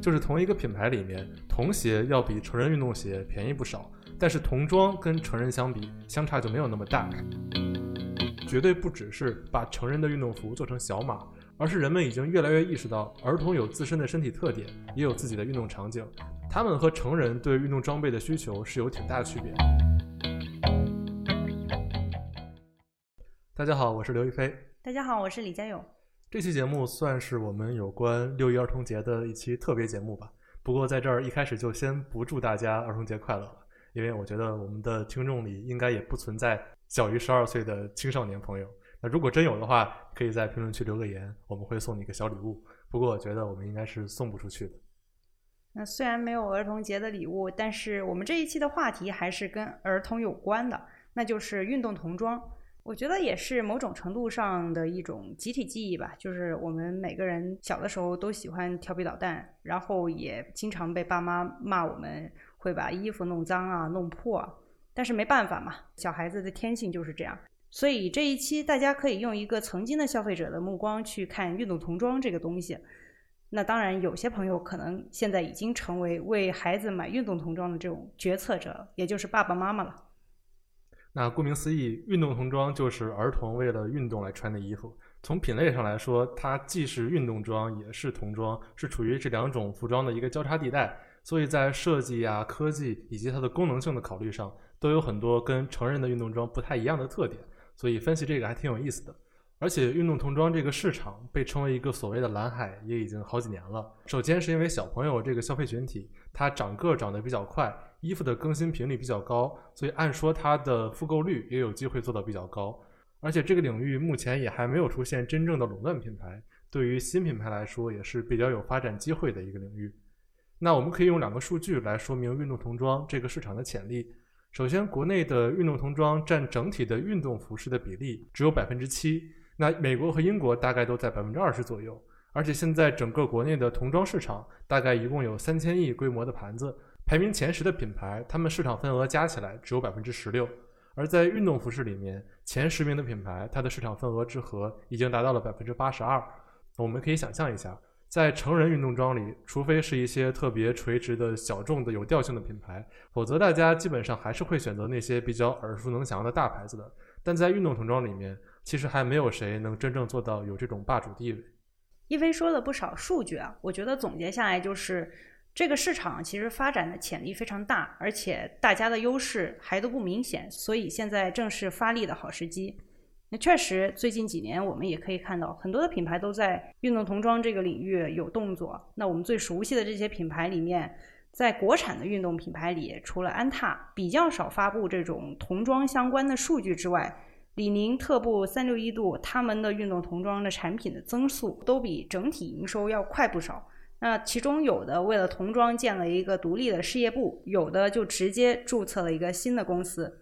就是同一个品牌里面，童鞋要比成人运动鞋便宜不少，但是童装跟成人相比，相差就没有那么大。绝对不只是把成人的运动服做成小码，而是人们已经越来越意识到，儿童有自身的身体特点，也有自己的运动场景，他们和成人对运动装备的需求是有挺大的区别。大家好，我是刘亦菲。大家好，我是李佳勇。这期节目算是我们有关六一儿童节的一期特别节目吧。不过在这儿一开始就先不祝大家儿童节快乐了，因为我觉得我们的听众里应该也不存在小于十二岁的青少年朋友。那如果真有的话，可以在评论区留个言，我们会送你一个小礼物。不过我觉得我们应该是送不出去的。那虽然没有儿童节的礼物，但是我们这一期的话题还是跟儿童有关的，那就是运动童装。我觉得也是某种程度上的一种集体记忆吧，就是我们每个人小的时候都喜欢调皮捣蛋，然后也经常被爸妈骂我们会把衣服弄脏啊、弄破，但是没办法嘛，小孩子的天性就是这样。所以这一期大家可以用一个曾经的消费者的目光去看运动童装这个东西。那当然，有些朋友可能现在已经成为为孩子买运动童装的这种决策者，也就是爸爸妈妈了。那顾名思义，运动童装就是儿童为了运动来穿的衣服。从品类上来说，它既是运动装，也是童装，是处于这两种服装的一个交叉地带。所以在设计啊、科技以及它的功能性的考虑上，都有很多跟成人的运动装不太一样的特点。所以分析这个还挺有意思的。而且运动童装这个市场被称为一个所谓的蓝海，也已经好几年了。首先是因为小朋友这个消费群体，他长个长得比较快。衣服的更新频率比较高，所以按说它的复购率也有机会做到比较高。而且这个领域目前也还没有出现真正的垄断品牌，对于新品牌来说也是比较有发展机会的一个领域。那我们可以用两个数据来说明运动童装这个市场的潜力。首先，国内的运动童装占整体的运动服饰的比例只有百分之七，那美国和英国大概都在百分之二十左右。而且现在整个国内的童装市场大概一共有三千亿规模的盘子。排名前十的品牌，他们市场份额加起来只有百分之十六，而在运动服饰里面，前十名的品牌，它的市场份额之和已经达到了百分之八十二。我们可以想象一下，在成人运动装里，除非是一些特别垂直的小众的有调性的品牌，否则大家基本上还是会选择那些比较耳熟能详的大牌子的。但在运动童装里面，其实还没有谁能真正做到有这种霸主地位。一飞说了不少数据啊，我觉得总结下来就是。这个市场其实发展的潜力非常大，而且大家的优势还都不明显，所以现在正是发力的好时机。那确实，最近几年我们也可以看到很多的品牌都在运动童装这个领域有动作。那我们最熟悉的这些品牌里面，在国产的运动品牌里，除了安踏比较少发布这种童装相关的数据之外，李宁、特步、三六一度他们的运动童装的产品的增速都比整体营收要快不少。那其中有的为了童装建了一个独立的事业部，有的就直接注册了一个新的公司。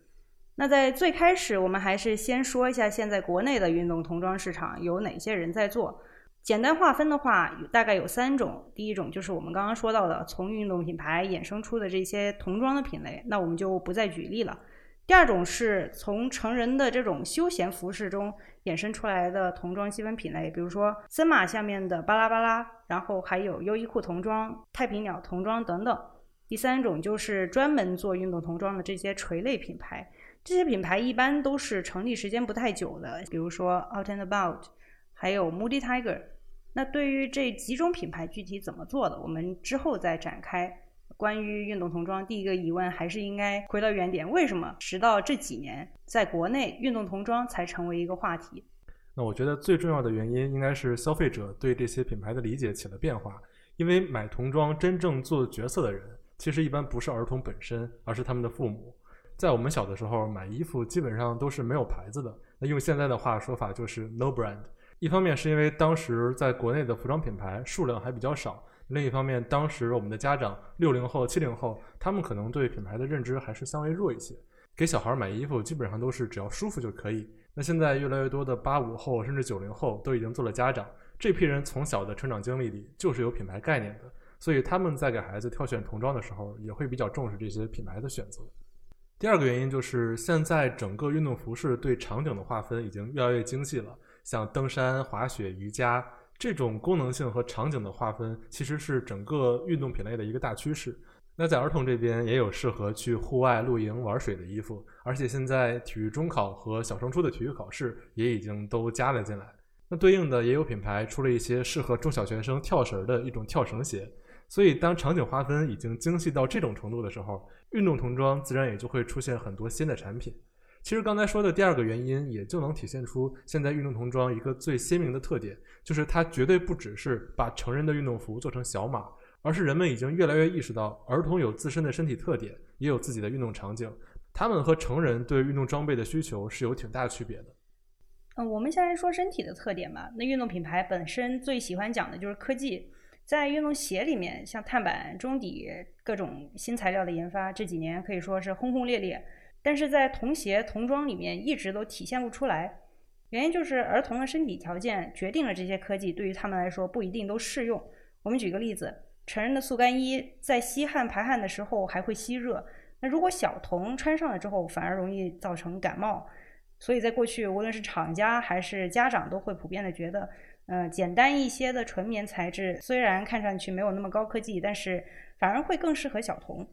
那在最开始，我们还是先说一下现在国内的运动童装市场有哪些人在做。简单划分的话，大概有三种。第一种就是我们刚刚说到的从运动品牌衍生出的这些童装的品类，那我们就不再举例了。第二种是从成人的这种休闲服饰中衍生出来的童装细分品类，比如说森马下面的巴拉巴拉，然后还有优衣库童装、太平鸟童装等等。第三种就是专门做运动童装的这些垂类品牌，这些品牌一般都是成立时间不太久的，比如说 Out and About，还有 Moody Tiger。那对于这几种品牌具体怎么做的，我们之后再展开。关于运动童装，第一个疑问还是应该回到原点：为什么直到这几年，在国内运动童装才成为一个话题？那我觉得最重要的原因应该是消费者对这些品牌的理解起了变化。因为买童装真正做角色的人，其实一般不是儿童本身，而是他们的父母。在我们小的时候，买衣服基本上都是没有牌子的。那用现在的话说法就是 no brand。一方面是因为当时在国内的服装品牌数量还比较少。另一方面，当时我们的家长六零后、七零后，他们可能对品牌的认知还是相对弱一些。给小孩买衣服，基本上都是只要舒服就可以。那现在越来越多的八五后甚至九零后都已经做了家长，这批人从小的成长经历里就是有品牌概念的，所以他们在给孩子挑选童装的时候，也会比较重视这些品牌的选择。第二个原因就是现在整个运动服饰对场景的划分已经越来越精细了，像登山、滑雪、瑜伽。这种功能性和场景的划分，其实是整个运动品类的一个大趋势。那在儿童这边也有适合去户外露营玩水的衣服，而且现在体育中考和小升初的体育考试也已经都加了进来。那对应的也有品牌出了一些适合中小学生跳绳的一种跳绳鞋。所以当场景划分已经精细到这种程度的时候，运动童装自然也就会出现很多新的产品。其实刚才说的第二个原因，也就能体现出现在运动童装一个最鲜明的特点，就是它绝对不只是把成人的运动服做成小码。而是人们已经越来越意识到，儿童有自身的身体特点，也有自己的运动场景，他们和成人对运动装备的需求是有挺大区别的。嗯，我们先来说身体的特点吧。那运动品牌本身最喜欢讲的就是科技，在运动鞋里面，像碳板、中底各种新材料的研发，这几年可以说是轰轰烈烈。但是在童鞋、童装里面，一直都体现不出来。原因就是儿童的身体条件决定了这些科技对于他们来说不一定都适用。我们举个例子。成人的速干衣在吸汗排汗的时候还会吸热，那如果小童穿上了之后，反而容易造成感冒。所以在过去，无论是厂家还是家长都会普遍的觉得，呃，简单一些的纯棉材质虽然看上去没有那么高科技，但是反而会更适合小童。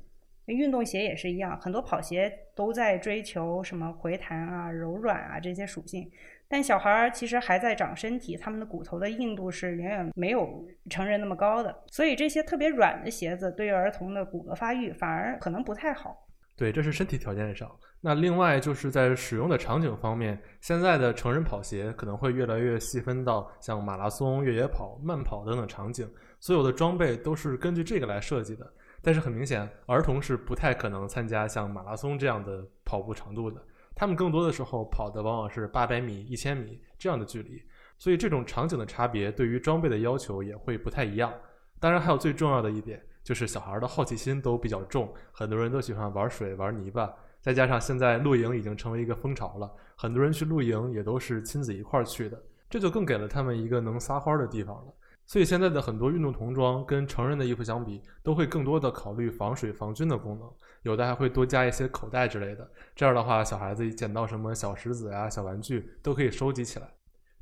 运动鞋也是一样，很多跑鞋都在追求什么回弹啊、柔软啊这些属性。但小孩儿其实还在长身体，他们的骨头的硬度是远远没有成人那么高的，所以这些特别软的鞋子对于儿童的骨骼发育反而可能不太好。对，这是身体条件上。那另外就是在使用的场景方面，现在的成人跑鞋可能会越来越细分到像马拉松、越野跑、慢跑等等场景，所有的装备都是根据这个来设计的。但是很明显，儿童是不太可能参加像马拉松这样的跑步长度的。他们更多的时候跑的往往是八百米、一千米这样的距离，所以这种场景的差别对于装备的要求也会不太一样。当然，还有最重要的一点就是小孩的好奇心都比较重，很多人都喜欢玩水、玩泥巴，再加上现在露营已经成为一个风潮了，很多人去露营也都是亲子一块儿去的，这就更给了他们一个能撒欢的地方了。所以现在的很多运动童装跟成人的衣服相比，都会更多的考虑防水防菌的功能，有的还会多加一些口袋之类的。这样的话，小孩子捡到什么小石子呀、小玩具，都可以收集起来。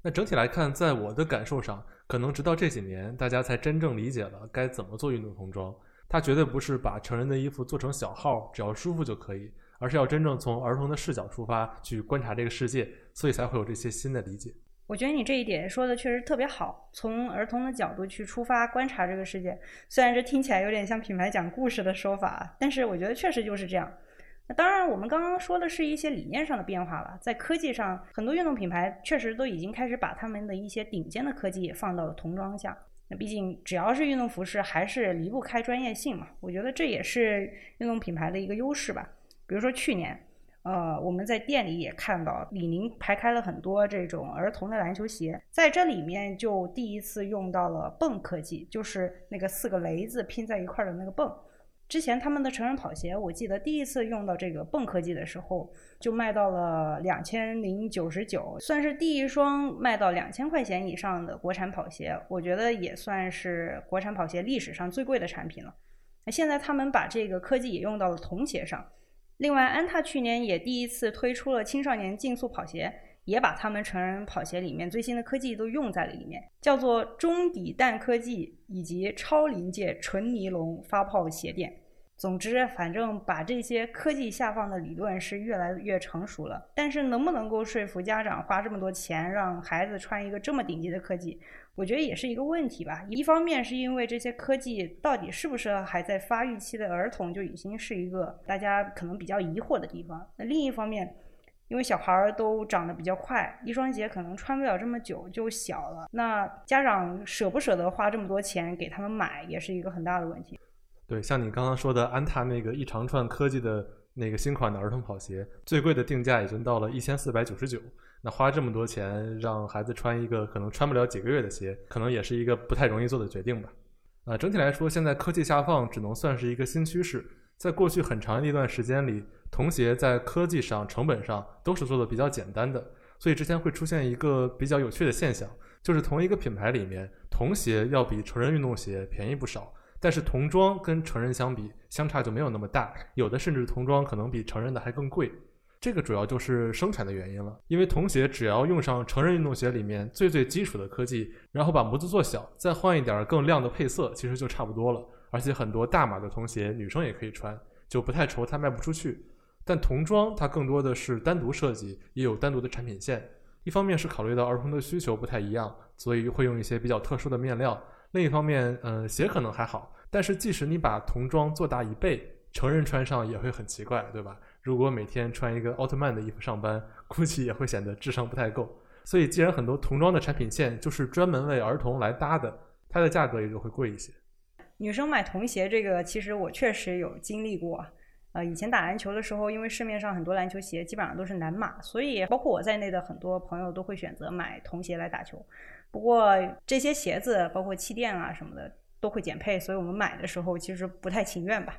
那整体来看，在我的感受上，可能直到这几年，大家才真正理解了该怎么做运动童装。它绝对不是把成人的衣服做成小号，只要舒服就可以，而是要真正从儿童的视角出发去观察这个世界，所以才会有这些新的理解。我觉得你这一点说的确实特别好，从儿童的角度去出发观察这个世界。虽然这听起来有点像品牌讲故事的说法，但是我觉得确实就是这样。那当然，我们刚刚说的是一些理念上的变化了，在科技上，很多运动品牌确实都已经开始把他们的一些顶尖的科技放到了童装下。那毕竟只要是运动服饰，还是离不开专业性嘛。我觉得这也是运动品牌的一个优势吧。比如说去年。呃，我们在店里也看到李宁排开了很多这种儿童的篮球鞋，在这里面就第一次用到了泵科技，就是那个四个雷子拼在一块的那个泵。之前他们的成人跑鞋，我记得第一次用到这个泵科技的时候，就卖到了两千零九十九，算是第一双卖到两千块钱以上的国产跑鞋，我觉得也算是国产跑鞋历史上最贵的产品了。那现在他们把这个科技也用到了童鞋上。另外，安踏去年也第一次推出了青少年竞速跑鞋，也把他们成人跑鞋里面最新的科技都用在了里面，叫做中底氮科技以及超临界纯尼龙发泡鞋垫。总之，反正把这些科技下放的理论是越来越成熟了，但是能不能够说服家长花这么多钱让孩子穿一个这么顶级的科技？我觉得也是一个问题吧。一方面是因为这些科技到底适不适合还在发育期的儿童，就已经是一个大家可能比较疑惑的地方。那另一方面，因为小孩儿都长得比较快，一双鞋可能穿不了这么久就小了。那家长舍不舍得花这么多钱给他们买，也是一个很大的问题。对，像你刚刚说的安踏那个一长串科技的那个新款的儿童跑鞋，最贵的定价已经到了一千四百九十九。那花这么多钱让孩子穿一个可能穿不了几个月的鞋，可能也是一个不太容易做的决定吧。啊，整体来说，现在科技下放只能算是一个新趋势。在过去很长的一段时间里，童鞋在科技上、成本上都是做的比较简单的，所以之前会出现一个比较有趣的现象，就是同一个品牌里面，童鞋要比成人运动鞋便宜不少，但是童装跟成人相比相差就没有那么大，有的甚至童装可能比成人的还更贵。这个主要就是生产的原因了。因为童鞋只要用上成人运动鞋里面最最基础的科技，然后把模子做小，再换一点更亮的配色，其实就差不多了。而且很多大码的童鞋女生也可以穿，就不太愁它卖不出去。但童装它更多的是单独设计，也有单独的产品线。一方面是考虑到儿童的需求不太一样，所以会用一些比较特殊的面料；另一方面，嗯，鞋可能还好，但是即使你把童装做大一倍，成人穿上也会很奇怪，对吧？如果每天穿一个奥特曼的衣服上班，估计也会显得智商不太够。所以，既然很多童装的产品线就是专门为儿童来搭的，它的价格也就会贵一些。女生买童鞋这个，其实我确实有经历过。呃，以前打篮球的时候，因为市面上很多篮球鞋基本上都是男码，所以包括我在内的很多朋友都会选择买童鞋来打球。不过这些鞋子包括气垫啊什么的都会减配，所以我们买的时候其实不太情愿吧。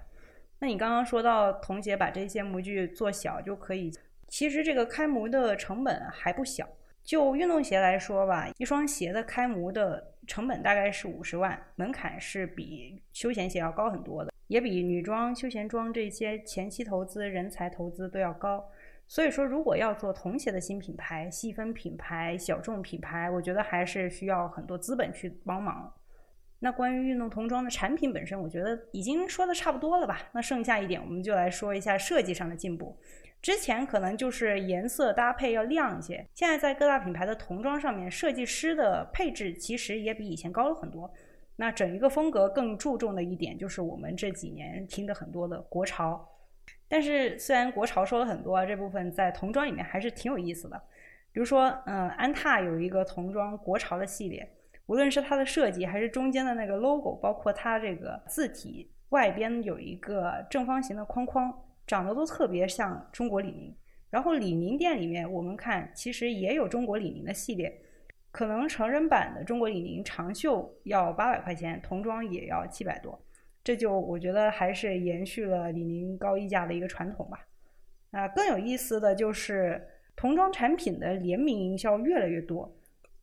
那你刚刚说到童鞋把这些模具做小就可以，其实这个开模的成本还不小。就运动鞋来说吧，一双鞋的开模的成本大概是五十万，门槛是比休闲鞋要高很多的。也比女装、休闲装这些前期投资、人才投资都要高，所以说，如果要做童鞋的新品牌、细分品牌、小众品牌，我觉得还是需要很多资本去帮忙。那关于运动童装的产品本身，我觉得已经说的差不多了吧？那剩下一点，我们就来说一下设计上的进步。之前可能就是颜色搭配要亮一些，现在在各大品牌的童装上面，设计师的配置其实也比以前高了很多。那整一个风格更注重的一点就是我们这几年听的很多的国潮，但是虽然国潮说了很多，这部分在童装里面还是挺有意思的。比如说，嗯，安踏有一个童装国潮的系列，无论是它的设计还是中间的那个 logo，包括它这个字体外边有一个正方形的框框，长得都特别像中国李宁。然后李宁店里面我们看，其实也有中国李宁的系列。可能成人版的中国李宁长袖要八百块钱，童装也要七百多，这就我觉得还是延续了李宁高溢价的一个传统吧。啊，更有意思的就是童装产品的联名营销越来越多，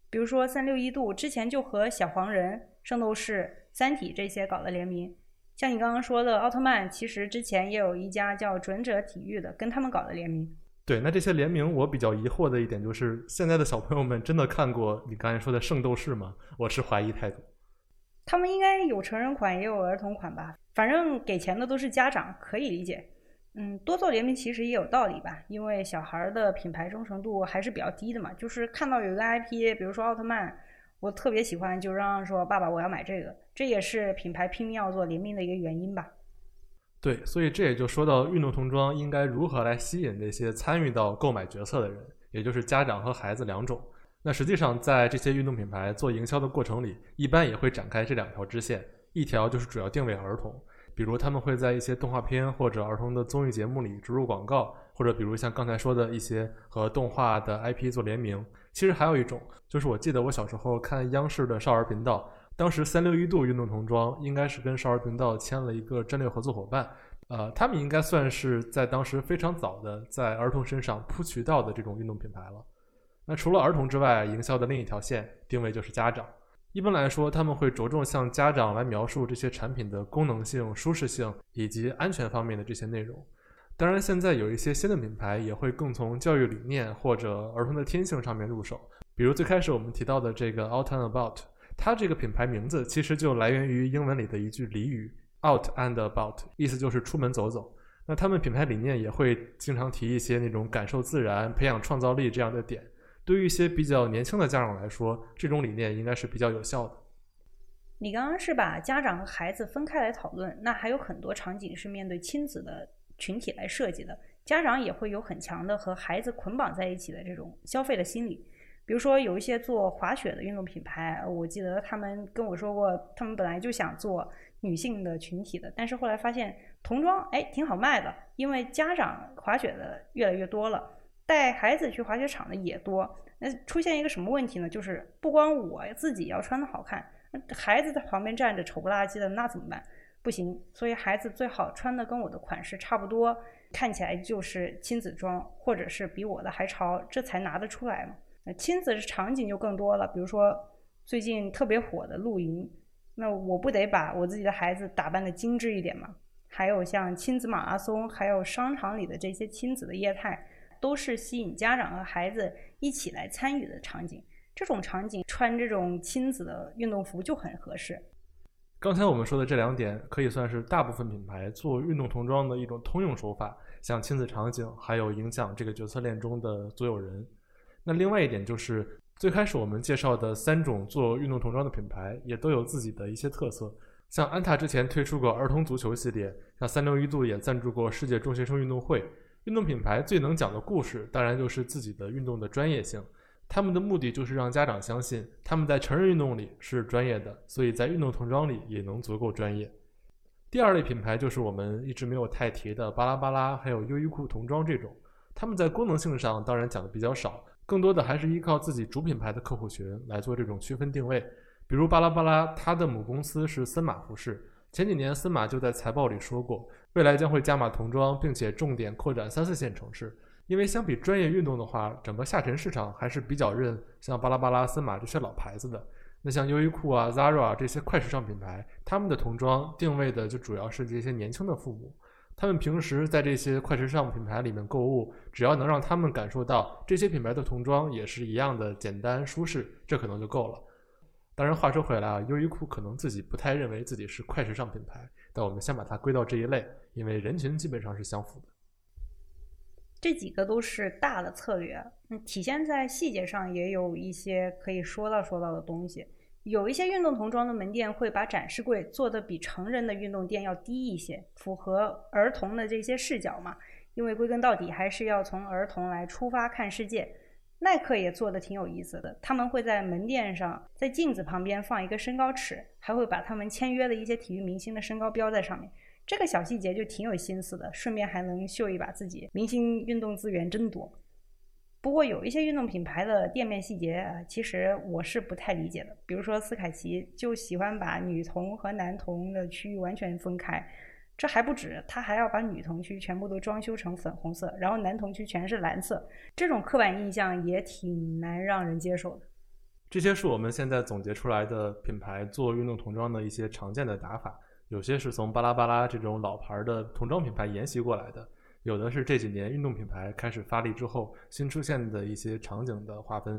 比如说三六一度之前就和小黄人、圣斗士、三体这些搞的联名，像你刚刚说的奥特曼，其实之前也有一家叫准者体育的跟他们搞的联名。对，那这些联名，我比较疑惑的一点就是，现在的小朋友们真的看过你刚才说的《圣斗士》吗？我是怀疑态度。他们应该有成人款，也有儿童款吧？反正给钱的都是家长，可以理解。嗯，多做联名其实也有道理吧，因为小孩的品牌忠诚度还是比较低的嘛。就是看到有一个 IP，比如说奥特曼，我特别喜欢，就嚷嚷说：“爸爸，我要买这个。”这也是品牌拼命要做联名的一个原因吧。对，所以这也就说到运动童装应该如何来吸引那些参与到购买决策的人，也就是家长和孩子两种。那实际上在这些运动品牌做营销的过程里，一般也会展开这两条支线，一条就是主要定位儿童，比如他们会在一些动画片或者儿童的综艺节目里植入广告，或者比如像刚才说的一些和动画的 IP 做联名。其实还有一种，就是我记得我小时候看央视的少儿频道。当时三六一度运动童装应该是跟少儿频道签了一个战略合作伙伴，呃，他们应该算是在当时非常早的在儿童身上铺渠道的这种运动品牌了。那除了儿童之外，营销的另一条线定位就是家长。一般来说，他们会着重向家长来描述这些产品的功能性、舒适性以及安全方面的这些内容。当然，现在有一些新的品牌也会更从教育理念或者儿童的天性上面入手，比如最开始我们提到的这个 Out and About。它这个品牌名字其实就来源于英文里的一句俚语 “out and about”，意思就是出门走走。那他们品牌理念也会经常提一些那种感受自然、培养创造力这样的点。对于一些比较年轻的家长来说，这种理念应该是比较有效的。你刚刚是把家长和孩子分开来讨论，那还有很多场景是面对亲子的群体来设计的，家长也会有很强的和孩子捆绑在一起的这种消费的心理。比如说，有一些做滑雪的运动品牌，我记得他们跟我说过，他们本来就想做女性的群体的，但是后来发现童装哎挺好卖的，因为家长滑雪的越来越多了，带孩子去滑雪场的也多。那出现一个什么问题呢？就是不光我自己要穿的好看，孩子在旁边站着丑不拉几的，那怎么办？不行，所以孩子最好穿的跟我的款式差不多，看起来就是亲子装，或者是比我的还潮，这才拿得出来嘛。那亲子场景就更多了，比如说最近特别火的露营，那我不得把我自己的孩子打扮的精致一点嘛？还有像亲子马拉松，还有商场里的这些亲子的业态，都是吸引家长和孩子一起来参与的场景。这种场景穿这种亲子的运动服就很合适。刚才我们说的这两点，可以算是大部分品牌做运动童装的一种通用手法，像亲子场景，还有影响这个决策链中的所有人。那另外一点就是，最开始我们介绍的三种做运动童装的品牌，也都有自己的一些特色。像安踏之前推出过儿童足球系列，像三六一度也赞助过世界中学生运动会。运动品牌最能讲的故事，当然就是自己的运动的专业性。他们的目的就是让家长相信他们在成人运动里是专业的，所以在运动童装里也能足够专业。第二类品牌就是我们一直没有太提的巴拉巴拉，还有优衣库童装这种，他们在功能性上当然讲的比较少，更多的还是依靠自己主品牌的客户群来做这种区分定位。比如巴拉巴拉，它的母公司是森马服饰，前几年森马就在财报里说过，未来将会加码童装，并且重点扩展三四线城市。因为相比专业运动的话，整个下沉市场还是比较认像巴拉巴拉、森马这些老牌子的。那像优衣库啊、Zara 啊这些快时尚品牌，他们的童装定位的就主要是这些年轻的父母。他们平时在这些快时尚品牌里面购物，只要能让他们感受到这些品牌的童装也是一样的简单舒适，这可能就够了。当然，话说回来啊，优衣库可能自己不太认为自己是快时尚品牌，但我们先把它归到这一类，因为人群基本上是相符的。这几个都是大的策略，嗯，体现在细节上也有一些可以说到说到的东西。有一些运动童装的门店会把展示柜做的比成人的运动店要低一些，符合儿童的这些视角嘛。因为归根到底还是要从儿童来出发看世界。耐克也做的挺有意思的，他们会在门店上在镜子旁边放一个身高尺，还会把他们签约的一些体育明星的身高标在上面。这个小细节就挺有心思的，顺便还能秀一把自己明星运动资源真多。不过有一些运动品牌的店面细节，其实我是不太理解的。比如说斯凯奇就喜欢把女童和男童的区域完全分开，这还不止，他还要把女童区全部都装修成粉红色，然后男童区全是蓝色。这种刻板印象也挺难让人接受的。这些是我们现在总结出来的品牌做运动童装的一些常见的打法。有些是从巴拉巴拉这种老牌的童装品牌沿袭过来的，有的是这几年运动品牌开始发力之后新出现的一些场景的划分。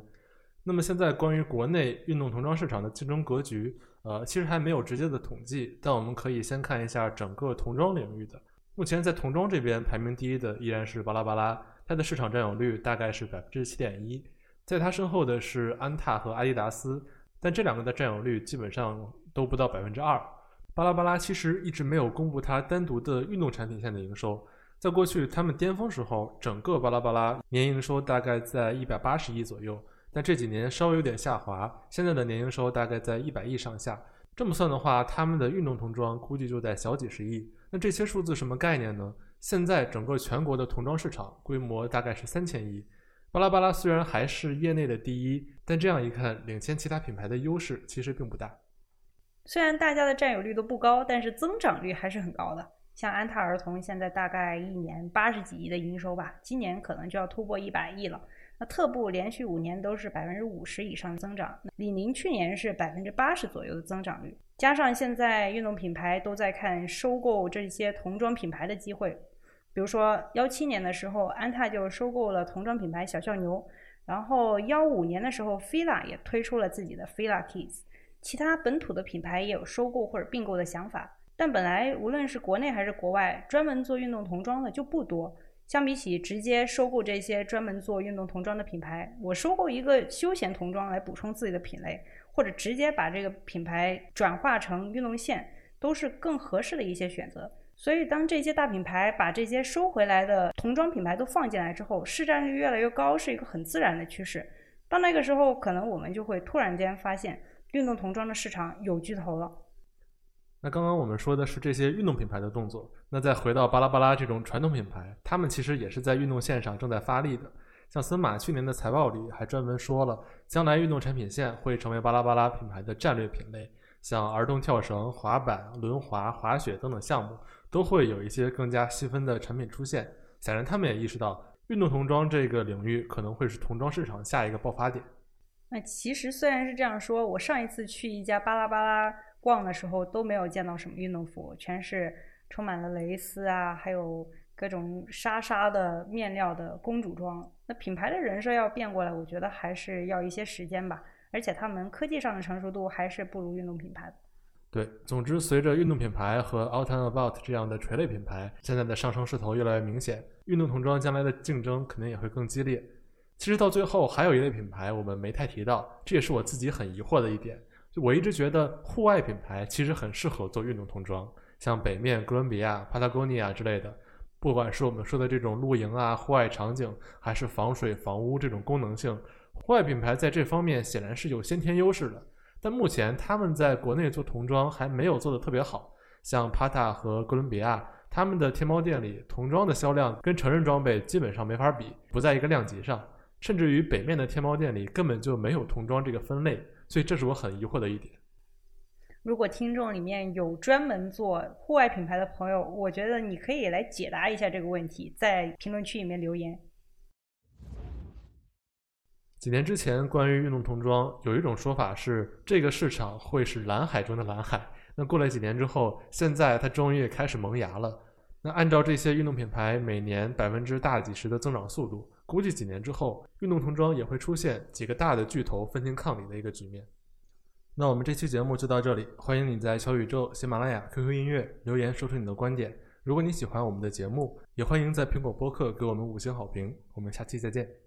那么现在关于国内运动童装市场的竞争格局，呃，其实还没有直接的统计，但我们可以先看一下整个童装领域的。目前在童装这边排名第一的依然是巴拉巴拉，它的市场占有率大概是百分之七点一，在它身后的是安踏和阿迪达斯，但这两个的占有率基本上都不到百分之二。巴拉巴拉其实一直没有公布它单独的运动产品线的营收。在过去他们巅峰时候，整个巴拉巴拉年营收大概在一百八十亿左右，但这几年稍微有点下滑，现在的年营收大概在一百亿上下。这么算的话，他们的运动童装估计就在小几十亿。那这些数字什么概念呢？现在整个全国的童装市场规模大概是三千亿。巴拉巴拉虽然还是业内的第一，但这样一看，领先其他品牌的优势其实并不大。虽然大家的占有率都不高，但是增长率还是很高的。像安踏儿童现在大概一年八十几亿的营收吧，今年可能就要突破一百亿了。那特步连续五年都是百分之五十以上的增长，李宁去年是百分之八十左右的增长率。加上现在运动品牌都在看收购这些童装品牌的机会，比如说幺七年的时候，安踏就收购了童装品牌小象牛，然后幺五年的时候，fila 也推出了自己的 fila kids。其他本土的品牌也有收购或者并购的想法，但本来无论是国内还是国外，专门做运动童装的就不多。相比起直接收购这些专门做运动童装的品牌，我收购一个休闲童装来补充自己的品类，或者直接把这个品牌转化成运动线，都是更合适的一些选择。所以，当这些大品牌把这些收回来的童装品牌都放进来之后，市占率越来越高，是一个很自然的趋势。到那个时候，可能我们就会突然间发现。运动童装的市场有巨头了。那刚刚我们说的是这些运动品牌的动作，那再回到巴拉巴拉这种传统品牌，他们其实也是在运动线上正在发力的。像森马去年的财报里还专门说了，将来运动产品线会成为巴拉巴拉品牌的战略品类，像儿童跳绳、滑板、轮滑、滑雪等等项目都会有一些更加细分的产品出现。显然，他们也意识到运动童装这个领域可能会是童装市场下一个爆发点。那其实虽然是这样说，我上一次去一家巴拉巴拉逛的时候都没有见到什么运动服，全是充满了蕾丝啊，还有各种纱纱的面料的公主装。那品牌的人设要变过来，我觉得还是要一些时间吧。而且他们科技上的成熟度还是不如运动品牌的。对，总之，随着运动品牌和 Out and About 这样的垂类品牌现在的上升势头越来越明显，运动童装将来的竞争肯定也会更激烈。其实到最后，还有一类品牌我们没太提到，这也是我自己很疑惑的一点。我一直觉得户外品牌其实很适合做运动童装，像北面、哥伦比亚、Patagonia 之类的，不管是我们说的这种露营啊、户外场景，还是防水、防污这种功能性，户外品牌在这方面显然是有先天优势的。但目前他们在国内做童装还没有做得特别好，像 Pata 和哥伦比亚，他们的天猫店里童装的销量跟成人装备基本上没法比，不在一个量级上，甚至于北面的天猫店里根本就没有童装这个分类，所以这是我很疑惑的一点。如果听众里面有专门做户外品牌的朋友，我觉得你可以来解答一下这个问题，在评论区里面留言。几年之前，关于运动童装，有一种说法是这个市场会是蓝海中的蓝海。那过了几年之后，现在它终于也开始萌芽了。那按照这些运动品牌每年百分之大几十的增长速度，估计几年之后，运动童装也会出现几个大的巨头分庭抗礼的一个局面。那我们这期节目就到这里，欢迎你在小宇宙、喜马拉雅、QQ 音乐留言说出你的观点。如果你喜欢我们的节目，也欢迎在苹果播客给我们五星好评。我们下期再见。